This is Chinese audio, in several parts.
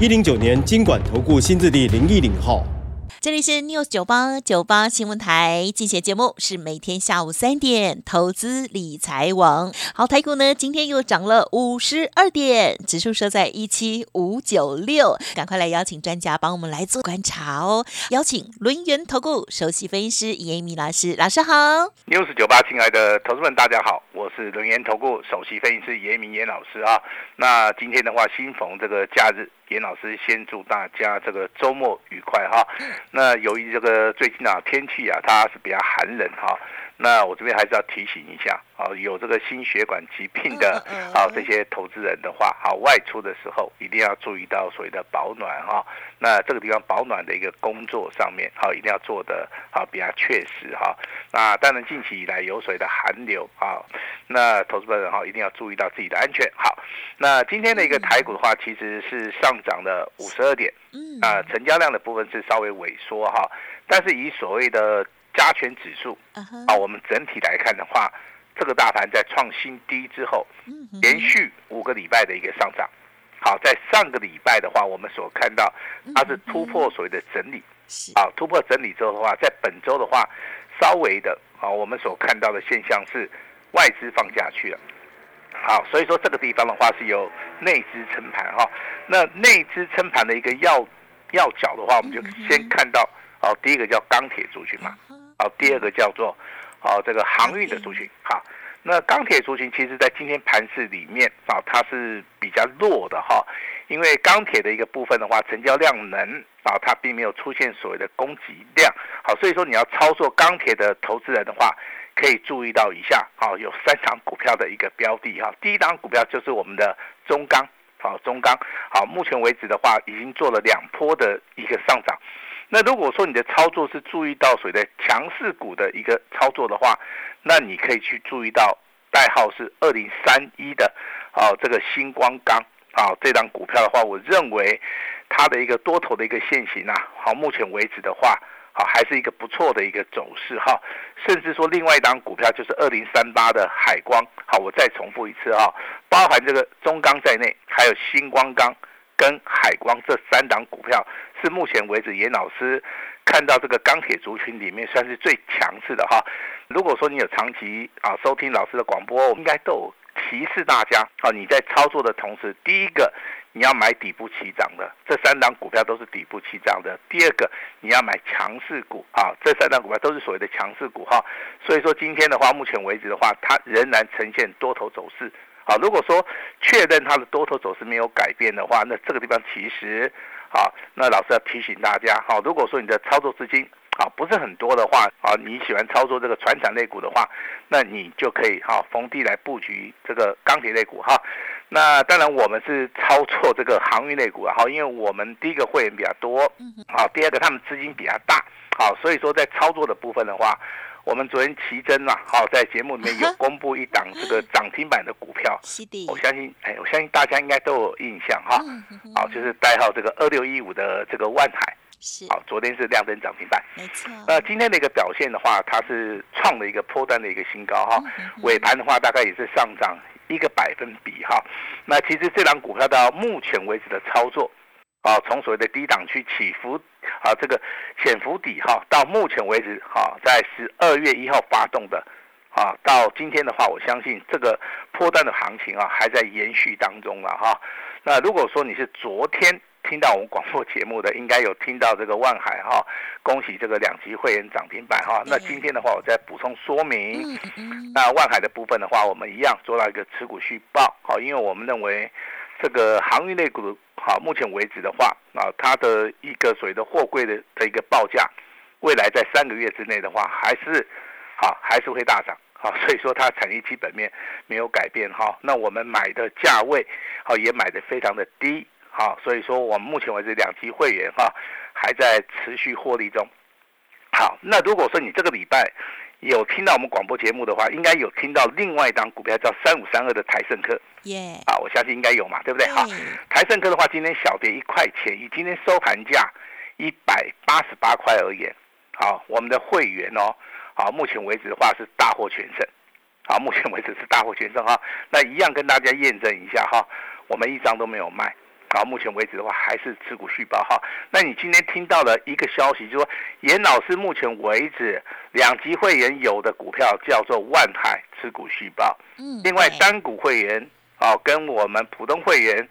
一零九年金管投顾新字第零一零号。这里是 News 九八九八新闻台，进行节目是每天下午三点，投资理财网。好，台股呢今天又涨了五十二点，指数收在一七五九六。赶快来邀请专家帮我们来做观察哦。邀请轮源投顾首席分析师严米老师，老师好。News 九八，亲爱的投资们，大家好，我是轮源投顾首席分析师严明严老师啊。那今天的话，新逢这个假日。严老师先祝大家这个周末愉快哈。那由于这个最近啊天气啊它是比较寒冷哈。那我这边还是要提醒一下啊，有这个心血管疾病的啊这些投资人的话，好外出的时候一定要注意到所谓的保暖哈。那这个地方保暖的一个工作上面，好一定要做的好比较确实哈。那当然近期以来有水的寒流啊，那投资人哈一定要注意到自己的安全。好，那今天的一个台股的话，其实是上涨了五十二点，啊，成交量的部分是稍微萎缩哈，但是以所谓的加权指数啊，我们整体来看的话，这个大盘在创新低之后，连续五个礼拜的一个上涨。好，在上个礼拜的话，我们所看到它是突破所谓的整理，啊，突破整理之后的话，在本周的话，稍微的啊，我们所看到的现象是外资放下去了。好，所以说这个地方的话是由内资撑盘哈。那内资撑盘的一个要要角的话，我们就先看到哦，第一个叫钢铁族群嘛。好，第二个叫做，哦，这个航运的族群。好，那钢铁族群其实在今天盘市里面啊，它是比较弱的哈，因为钢铁的一个部分的话，成交量能啊，它并没有出现所谓的供给量。好，所以说你要操作钢铁的投资人的话，可以注意到以下，好，有三档股票的一个标的哈。第一档股票就是我们的中钢，好，中钢，好，目前为止的话，已经做了两波的一个上涨。那如果说你的操作是注意到所谓的强势股的一个操作的话，那你可以去注意到代号是二零三一的，哦，这个星光钢啊，这张股票的话，我认为它的一个多头的一个现形啊，好，目前为止的话，好，还是一个不错的一个走势哈。甚至说另外一张股票就是二零三八的海光，好，我再重复一次哈，包含这个中钢在内，还有星光钢。跟海光这三档股票是目前为止严老师看到这个钢铁族群里面算是最强势的哈。如果说你有长期啊收听老师的广播，应该都有提示大家啊，你在操作的同时，第一个你要买底部起涨的，这三档股票都是底部起涨的；第二个你要买强势股啊，这三档股票都是所谓的强势股哈。所以说今天的话，目前为止的话，它仍然呈现多头走势。好，如果说确认它的多头走势没有改变的话，那这个地方其实，好，那老师要提醒大家，好，如果说你的操作资金啊不是很多的话，啊，你喜欢操作这个船产类股的话，那你就可以哈逢低来布局这个钢铁类股哈。那当然我们是操作这个航运类股啊，好，因为我们第一个会员比较多，好，第二个他们资金比较大，好，所以说在操作的部分的话。我们昨天奇珍啊，好，在节目里面有公布一档这个涨停板的股票，我相信，哎，我相信大家应该都有印象哈，好，就是代号这个二六一五的这个万海，是，好，昨天是亮灯涨停板，没错。那今天的一个表现的话，它是创了一个破单的一个新高哈，尾盘的话大概也是上涨一个百分比哈。那其实这档股票到目前为止的操作。啊，从所谓的低档区起伏，啊，这个潜伏底哈，到目前为止哈，在十二月一号发动的，啊，到今天的话，我相信这个破单的行情啊，还在延续当中了哈。那如果说你是昨天听到我们广播节目的，应该有听到这个万海哈，恭喜这个两级会员涨停板哈。那今天的话，我再补充说明，那万海的部分的话，我们一样做到一个持股续报，好，因为我们认为。这个航运类股，好，目前为止的话，啊，它的一个所谓的货柜的的一个报价，未来在三个月之内的话，还是，好，还是会大涨，好，所以说它产业基本面没有改变，哈，那我们买的价位，好，也买的非常的低，好，所以说我们目前为止两级会员哈还在持续获利中。好，那如果说你这个礼拜有听到我们广播节目的话，应该有听到另外一档股票叫三五三二的台盛科。耶，啊，我相信应该有嘛，对不对？好，台盛科的话，今天小跌一块钱，以今天收盘价一百八十八块而言，好，我们的会员哦，好，目前为止的话是大获全胜，好，目前为止是大获全胜哈。那一样跟大家验证一下哈，我们一张都没有卖。好，目前为止的话还是持股续报哈。那你今天听到了一个消息，就说严老师目前为止两级会员有的股票叫做万海持股续报，嗯，另外单股会员啊跟我们普通会员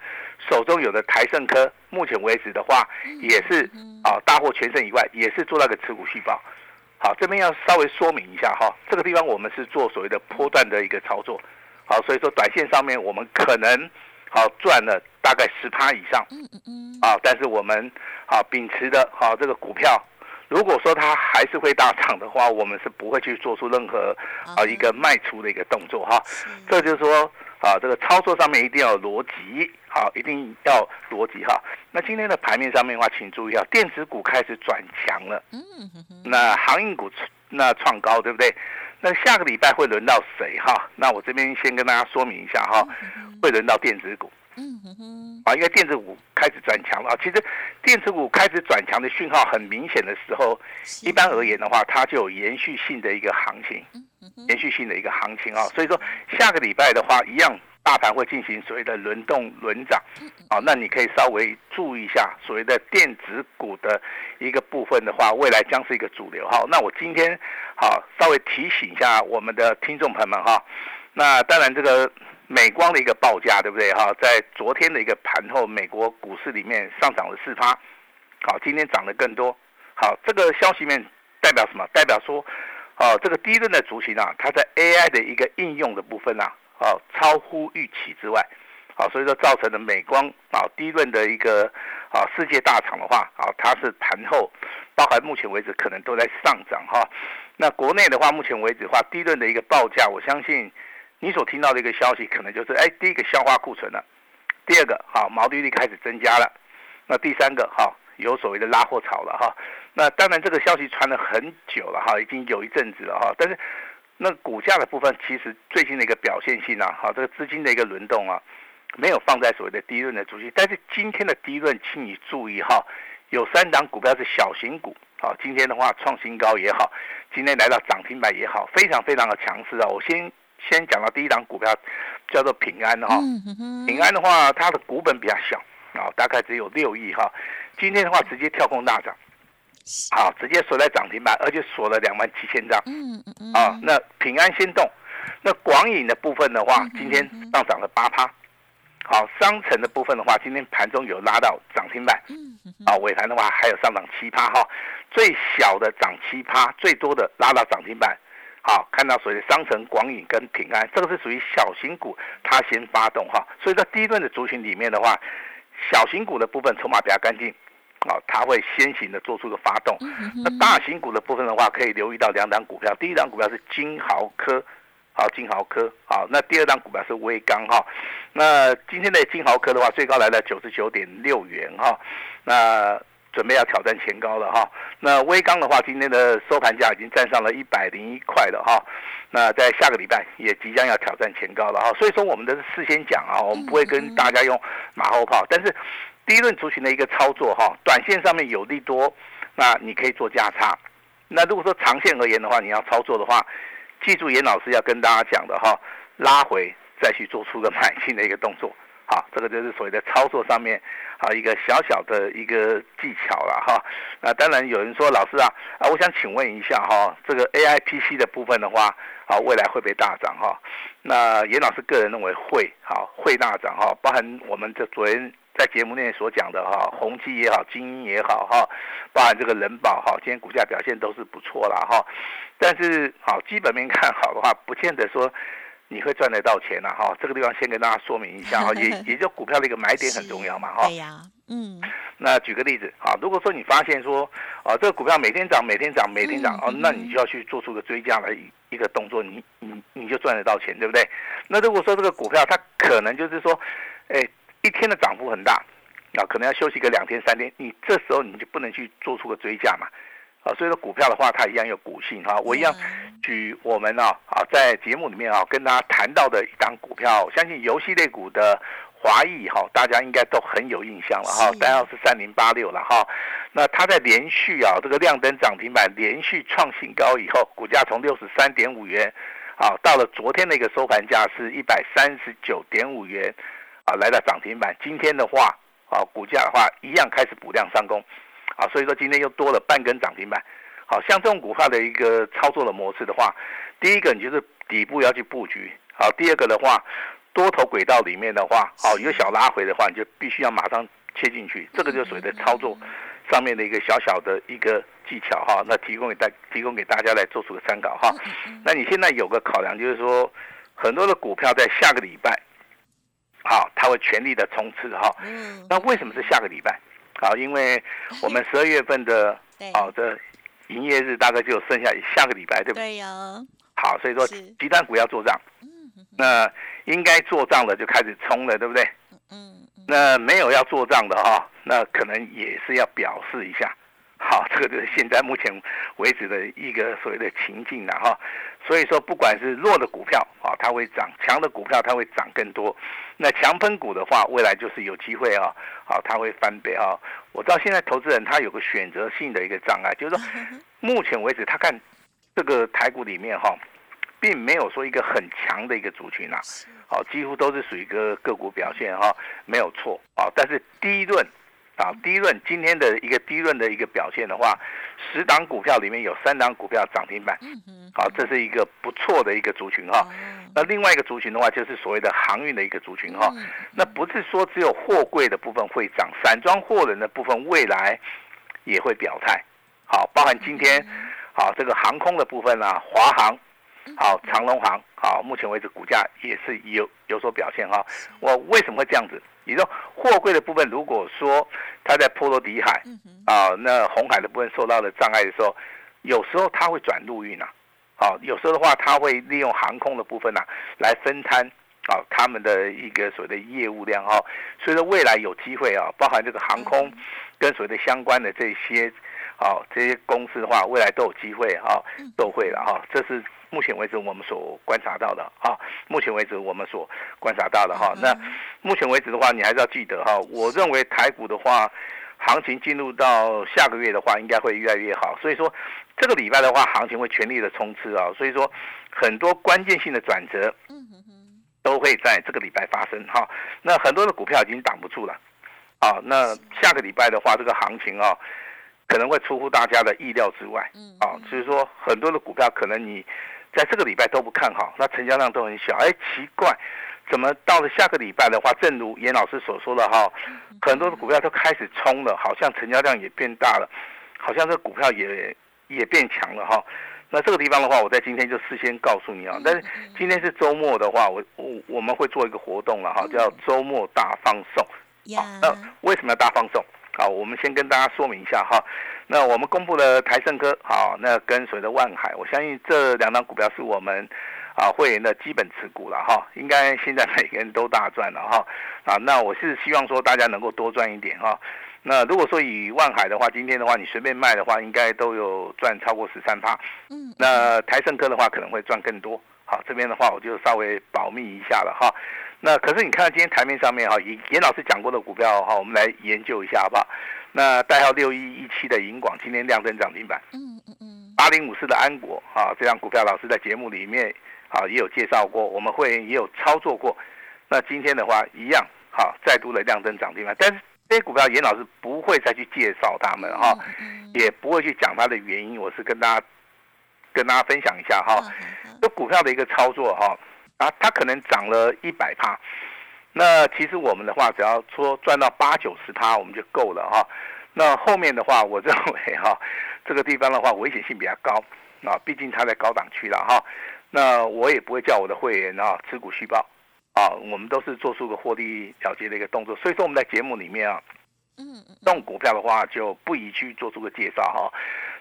手中有的台盛科，目前为止的话也是啊大获全胜以外，也是做那个持股续报。好，这边要稍微说明一下哈，这个地方我们是做所谓的波段的一个操作，好，所以说短线上面我们可能。好赚了大概十趴以上，嗯嗯嗯，啊，但是我们啊秉持的好这个股票，如果说它还是会大涨的话，我们是不会去做出任何啊一个卖出的一个动作哈。这就是说啊这个操作上面一定要逻辑，好，一定要逻辑哈。那今天的盘面上面的话，请注意啊，电子股开始转强了，嗯那航运股那创高对不对？那下个礼拜会轮到谁哈？那我这边先跟大家说明一下哈，会轮到电子股。嗯哼哼，啊，因为电子股开始转强了。其实电子股开始转强的讯号很明显的时候，一般而言的话，它就有延续性的一个行情，延续性的一个行情啊。所以说下个礼拜的话，一样。大盘会进行所谓的轮动轮涨，啊，那你可以稍微注意一下所谓的电子股的一个部分的话，未来将是一个主流哈。那我今天好稍微提醒一下我们的听众朋友们哈。那当然这个美光的一个报价对不对哈？在昨天的一个盘后，美国股市里面上涨了四趴，好，今天涨得更多。好，这个消息面代表什么？代表说，哦，这个第一轮的族群啊，它在 AI 的一个应用的部分啊。哦，超乎预期之外，好，所以说造成的美光啊低润的一个啊世界大厂的话啊，它是盘后，包含目前为止可能都在上涨哈。那国内的话，目前为止的话，低润的一个报价，我相信你所听到的一个消息，可能就是哎，第一个消化库存了，第二个好毛利率开始增加了，那第三个哈有所谓的拉货潮了哈。那当然这个消息传了很久了哈，已经有一阵子了哈，但是。那股价的部分，其实最近的一个表现性啊，好，这个资金的一个轮动啊，没有放在所谓的低润的主题。但是今天的低润，请你注意哈，有三档股票是小型股，好，今天的话创新高也好，今天来到涨停板也好，非常非常的强势啊。我先先讲到第一档股票，叫做平安哈，平安的话，它的股本比较小啊，大概只有六亿哈，今天的话直接跳空大涨。好，直接锁在涨停板，而且锁了两万七千张。嗯嗯嗯。啊，那平安先动，那广影的部分的话，今天上涨了八趴。好，商城的部分的话，今天盘中有拉到涨停板。嗯嗯。啊，尾盘的话还有上涨七趴哈，最小的涨七趴，最多的拉到涨停板。好，看到所谓的商城、广影跟平安，这个是属于小型股，它先发动哈。所以在第一轮的族群里面的话，小型股的部分筹码比较干净。啊，它会先行的做出个发动。那大型股的部分的话，可以留意到两档股票。第一档股票是金豪科，好，金豪科，好。那第二档股票是威刚哈。那今天的金豪科的话，最高来了九十九点六元哈。那准备要挑战前高了哈。那威刚的话，今天的收盘价已经站上了一百零一块了哈。那在下个礼拜也即将要挑战前高了哈。所以说，我们的事先讲啊，我们不会跟大家用马后炮，但是。第一轮族群的一个操作哈，短线上面有利多，那你可以做价差。那如果说长线而言的话，你要操作的话，记住严老师要跟大家讲的哈，拉回再去做出个买进的一个动作。好，这个就是所谓的操作上面啊一个小小的一个技巧了哈。那当然有人说老师啊啊，我想请问一下哈，这个 A I P C 的部分的话啊，未来会不会大涨哈？那严老师个人认为会，好会大涨哈，包含我们这昨天。在节目内所讲的哈，宏基也好，精英也好哈，包含这个人保哈，今天股价表现都是不错啦哈。但是好基本面看好的话，不见得说你会赚得到钱呐哈。这个地方先跟大家说明一下哈，也也就股票的一个买点很重要嘛哈。对呀，嗯。那举个例子啊，如果说你发现说啊，这个股票每天涨，每天涨，每天涨哦，那你就要去做出个追加的一一个动作，你你你就赚得到钱，对不对？那如果说这个股票它可能就是说，哎。一天的涨幅很大，啊，可能要休息个两天三天，你这时候你就不能去做出个追加嘛，啊，所以说股票的话，它一样有股性哈。我一样举我们啊啊在节目里面啊跟大家谈到的一档股票，相信游戏类股的华裔哈，大家应该都很有印象了哈，代号是三零八六了哈。那它在连续啊这个亮灯涨停板连续创新高以后，股价从六十三点五元啊到了昨天的一个收盘价是一百三十九点五元啊来到涨停板，今天的话。啊，股价的话一样开始补量上攻，啊，所以说今天又多了半根涨停板。好像这种股票的一个操作的模式的话，第一个你就是底部要去布局，好，第二个的话，多头轨道里面的话，好，有小拉回的话，你就必须要马上切进去，这个就是所谓的操作上面的一个小小的一个技巧哈。那提供给大提供给大家来做出个参考哈。那你现在有个考量就是说，很多的股票在下个礼拜。好，他会全力的冲刺哈。嗯。那为什么是下个礼拜？好，因为我们十二月份的 好的营业日大概就剩下下个礼拜，对不对？对呀。好，所以说鸡蛋股要做账。嗯。那应该做账的就开始冲了，对不对？嗯。那没有要做账的哈，那可能也是要表示一下。好，这个就是现在目前为止的一个所谓的情境了哈。所以说，不管是弱的股票啊，它会涨；强的股票，它会涨更多。那强喷股的话，未来就是有机会啊，好，它会翻倍啊。我知道现在投资人他有个选择性的一个障碍，就是说，目前为止他看这个台股里面哈，并没有说一个很强的一个族群啊，好，几乎都是属于一个个股表现哈，没有错啊。但是第一轮。啊，低润今天的一个低润的一个表现的话，十档股票里面有三档股票涨停板，好，这是一个不错的一个族群哈。那另外一个族群的话，就是所谓的航运的一个族群哈。那不是说只有货柜的部分会涨，散装货轮的部分未来也会表态。好，包含今天好这个航空的部分啊，华航，好长龙航，好目前为止股价也是有有所表现哈。我为什么会这样子？你说货柜的部分，如果说它在波罗的海啊，那红海的部分受到了障碍的时候，有时候它会转陆运呐，啊，有时候的话，它会利用航空的部分呐来分摊啊他们的一个所谓的业务量哈，所以说未来有机会啊，包含这个航空跟所谓的相关的这些啊这些公司的话，未来都有机会哈，都会了哈，这是。目前为止，我们所观察到的啊，目前为止我们所观察到的哈，那目前为止的话，你还是要记得哈，我认为台股的话，行情进入到下个月的话，应该会越来越好。所以说，这个礼拜的话，行情会全力的冲刺啊。所以说，很多关键性的转折，都会在这个礼拜发生哈。那很多的股票已经挡不住了，啊，那下个礼拜的话，这个行情啊，可能会出乎大家的意料之外，啊，所以说很多的股票可能你。在这个礼拜都不看好，那成交量都很小。哎，奇怪，怎么到了下个礼拜的话，正如严老师所说的哈，很多的股票都开始冲了，好像成交量也变大了，好像这股票也也变强了哈。那这个地方的话，我在今天就事先告诉你啊。但是今天是周末的话，我我我们会做一个活动了哈，叫周末大放送。那为什么要大放送？好，我们先跟大家说明一下哈。那我们公布了台盛科，好，那跟随的万海，我相信这两张股票是我们啊会员的基本持股了哈。应该现在每个人都大赚了哈。啊，那我是希望说大家能够多赚一点哈。那如果说以万海的话，今天的话你随便卖的话，应该都有赚超过十三趴。嗯。那台盛科的话可能会赚更多。好，这边的话我就稍微保密一下了哈。那可是你看到今天台面上面哈，严严老师讲过的股票哈，我们来研究一下好不好？那代号六一一七的银广今天亮灯涨停板，嗯嗯嗯，八零五四的安国啊，这张股票老师在节目里面啊也有介绍过，我们会员也有操作过。那今天的话一样，好再度的亮灯涨停板，但是这些股票严老师不会再去介绍他们哈，也不会去讲它的原因，我是跟大家跟大家分享一下哈，这股票的一个操作哈，啊，它可能涨了一百趴。那其实我们的话，只要说赚到八九十趴，我们就够了哈。那后面的话，我认为哈，这个地方的话危险性比较高啊，毕竟它在高档区了哈。那我也不会叫我的会员啊持股续报啊，我们都是做出个获利了结的一个动作。所以说我们在节目里面啊，嗯，动股票的话就不宜去做出个介绍哈。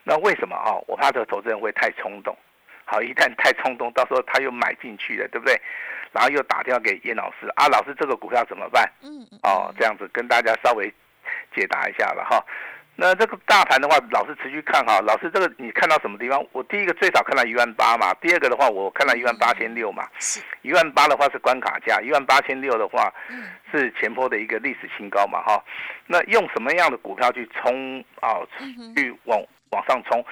那为什么啊？我怕这个投资人会太冲动，好，一旦太冲动，到时候他又买进去了，对不对？然后又打电话给叶老师啊，老师这个股票怎么办？嗯，哦，这样子跟大家稍微解答一下了哈。那这个大盘的话，老师持续看哈。老师，这个你看到什么地方？我第一个最少看到一万八嘛，第二个的话，我看到一万八千六嘛。一万八的话是关卡价，一万八千六的话是前坡的一个历史新高嘛哈。那用什么样的股票去冲啊？去往往上冲？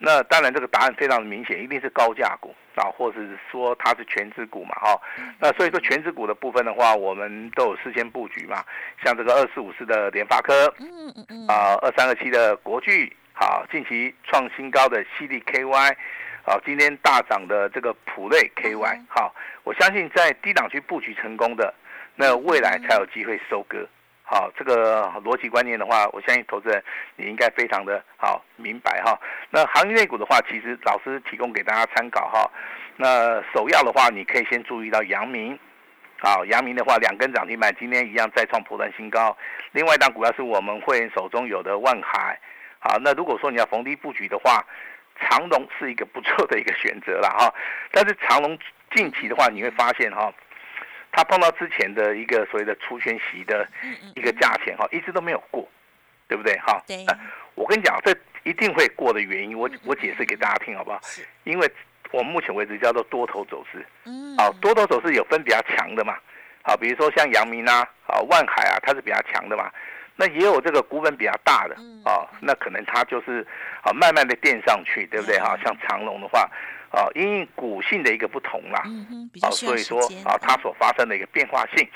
那当然，这个答案非常的明显，一定是高价股啊，或者是说它是全资股嘛，哈。那所以说全资股的部分的话，我们都有事先布局嘛，像这个二四五四的联发科，嗯嗯嗯，啊二三二七的国巨，好，近期创新高的犀利 KY，好，今天大涨的这个普瑞 KY，好，我相信在低档区布局成功的，那未来才有机会收割。好，这个逻辑观念的话，我相信投资人你应该非常的好明白哈。那行业内股的话，其实老师提供给大家参考哈。那首要的话，你可以先注意到阳明，好，阳明的话两根涨停板，今天一样再创破断新高。另外一档股票是我们会员手中有的万海，好，那如果说你要逢低布局的话，长隆是一个不错的一个选择了哈。但是长隆近期的话，你会发现哈。他碰到之前的一个所谓的除权息的一个价钱哈，一直都没有过，对不对哈？对。我跟你讲，这一定会过的原因，我我解释给大家听好不好？因为我目前为止叫做多头走势。嗯。好，多头走势有分比较强的嘛？好，比如说像阳明啊、啊万海啊，它是比较强的嘛。那也有这个股本比较大的啊，那可能它就是啊慢慢的垫上去，对不对哈？像长隆的话。啊，因为股性的一个不同啦，啊，所以说啊，它所发生的一个变化性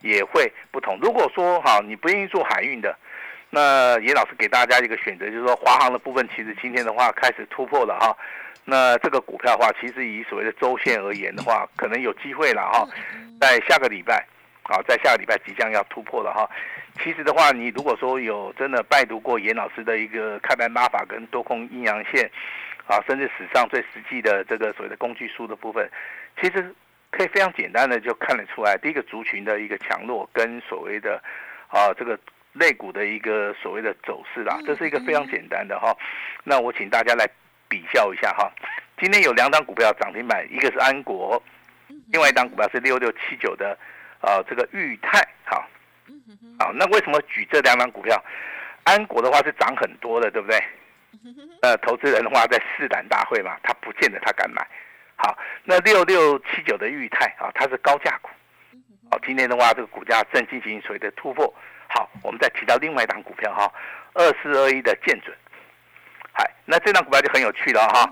也会不同。如果说哈，你不愿意做海运的，那严老师给大家一个选择，就是说华航的部分，其实今天的话开始突破了哈。那这个股票的话，其实以所谓的周线而言的话，可能有机会了哈。在下个礼拜，啊，在下个礼拜即将要突破了哈。其实的话，你如果说有真的拜读过严老师的一个开盘拉法跟多空阴阳线。啊，甚至史上最实际的这个所谓的工具书的部分，其实可以非常简单的就看得出来，第一个族群的一个强弱跟所谓的啊这个肋骨的一个所谓的走势啦，这是一个非常简单的哈。那我请大家来比较一下哈。今天有两档股票涨停板，一个是安国，另外一档股票是六六七九的啊这个裕泰。哈，好，那为什么举这两档股票？安国的话是涨很多的，对不对？呃，投资人的话在试胆大会嘛，他不见得他敢买。好，那六六七九的裕泰啊，它是高价股。好，今天的话这个股价正进行所谓的突破。好，我们再提到另外一档股票哈，二四二一的建准。嗨，那这档股票就很有趣了哈。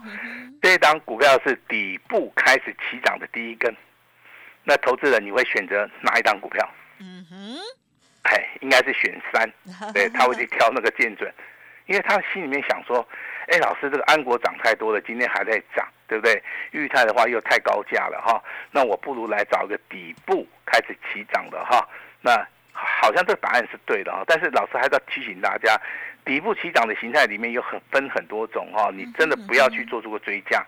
这档股票是底部开始起涨的第一根。那投资人你会选择哪一档股票？嗯哼，哎，应该是选三。对，他会去挑那个建准。因为他心里面想说，哎，老师，这个安国涨太多了，今天还在涨，对不对？裕泰的话又太高价了哈，那我不如来找一个底部开始起涨的哈。那好像这个答案是对的哈，但是老师还是要提醒大家，底部起涨的形态里面有很分很多种哈，你真的不要去做出个追加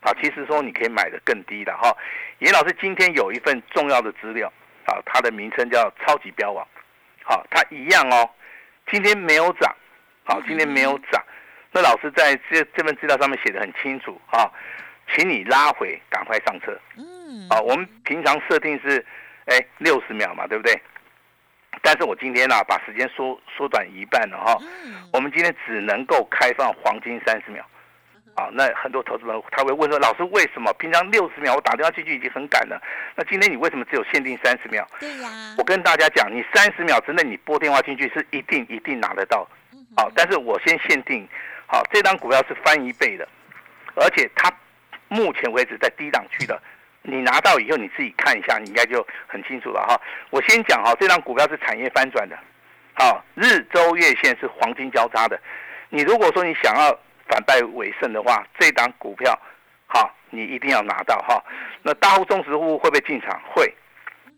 啊。其实说你可以买的更低的哈。严老师今天有一份重要的资料啊，它的名称叫超级标王，好，它一样哦，今天没有涨。好，今天没有涨，那老师在这这份资料上面写的很清楚啊，请你拉回，赶快上车。嗯，啊，我们平常设定是，哎，六十秒嘛，对不对？但是我今天呢，把时间缩缩短一半了哈。嗯，我们今天只能够开放黄金三十秒。啊，那很多投资人他会问说，老师为什么平常六十秒我打电话进去已经很赶了，那今天你为什么只有限定三十秒？对呀，我跟大家讲，你三十秒之内你拨电话进去是一定一定拿得到。好，但是我先限定，好，这张股票是翻一倍的，而且它目前为止在低档区的，你拿到以后你自己看一下，你应该就很清楚了哈。我先讲哈，这张股票是产业翻转的，好，日周月线是黄金交叉的，你如果说你想要反败为胜的话，这张股票，好，你一定要拿到哈。那大户、中实户会不会进场？会，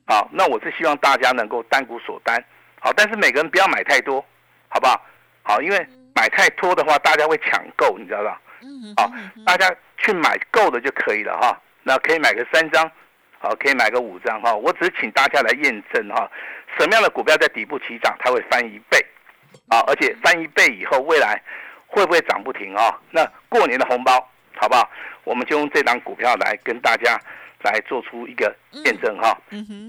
好，那我是希望大家能够单股锁单，好，但是每个人不要买太多，好不好？好，因为买太多的话，大家会抢购，你知道吧？嗯好，大家去买够的就可以了哈。那可以买个三张，好，可以买个五张哈。我只是请大家来验证哈，什么样的股票在底部起涨，它会翻一倍，啊，而且翻一倍以后，未来会不会涨不停啊？那过年的红包好不好？我们就用这档股票来跟大家来做出一个验证哈。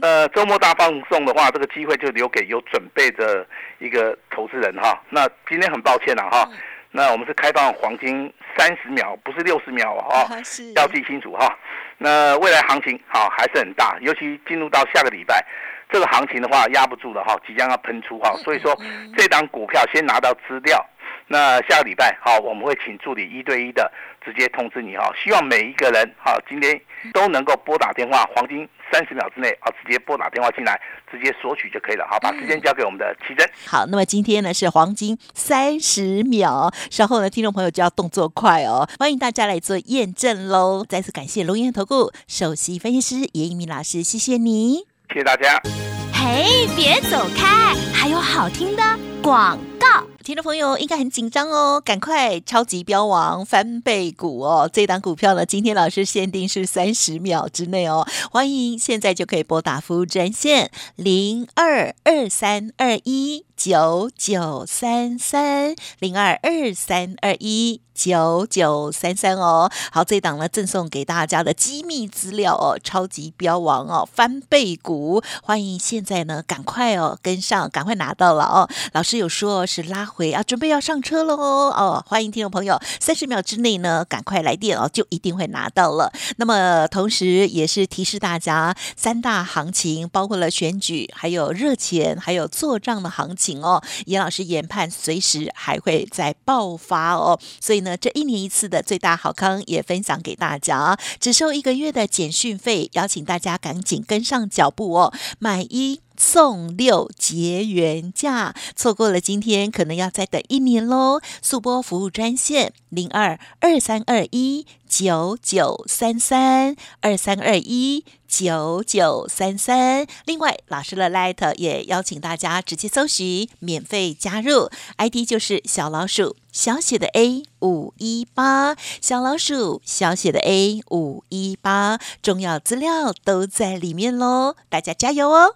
呃，周末大放送的话，这个机会就留给有准备的一个投资人哈。那今天很抱歉了哈，那我们是开放黄金三十秒，不是六十秒哈，啊是要记清楚哈。那未来行情好还是很大，尤其进入到下个礼拜，这个行情的话压不住了哈，即将要喷出哈。所以说这档股票先拿到资料，那下个礼拜好，我们会请助理一对一的直接通知你哈。希望每一个人好今天都能够拨打电话，黄金三十秒之内啊，直接拨打电话进来，直接索取就可以了。好，把时间交给我们的奇珍。好，那么今天呢是黄金三十秒，稍后呢听众朋友就要动作快哦，欢迎大家来做验证喽。再次感谢龙岩投顾首席分析师叶一鸣老师，谢谢你。谢谢大家。嘿，别走开，还有好听的广告。听众朋友应该很紧张哦，赶快超级标王翻倍股哦！这档股票呢，今天老师限定是三十秒之内哦，欢迎现在就可以拨打服务专线零二二三二一九九三三零二二三二一九九三三哦。好，这档呢赠送给大家的机密资料哦，超级标王哦，翻倍股，欢迎现在呢赶快哦跟上，赶快拿到了哦。老师有说是拉回啊，准备要上车了哦哦，欢迎听众朋友三十秒之内呢赶快来电哦，就一定会拿到了。那么同时也是提示大家，三大行情包括了选举，还有热钱，还有做账的行情哦。严老师研判随时还会再爆发哦，所以呢，这一年一次的最大好康也分享给大家，只收一个月的简讯费，邀请大家赶紧跟上脚步哦，买一。送六结缘价，错过了今天可能要再等一年喽。速播服务专线零二二三二一九九三三二三二一九九三三。另外，老师的 Light 也邀请大家直接搜寻，免费加入，ID 就是小老鼠小写的 A 五一八，小老鼠小写的 A 五一八，重要资料都在里面喽，大家加油哦！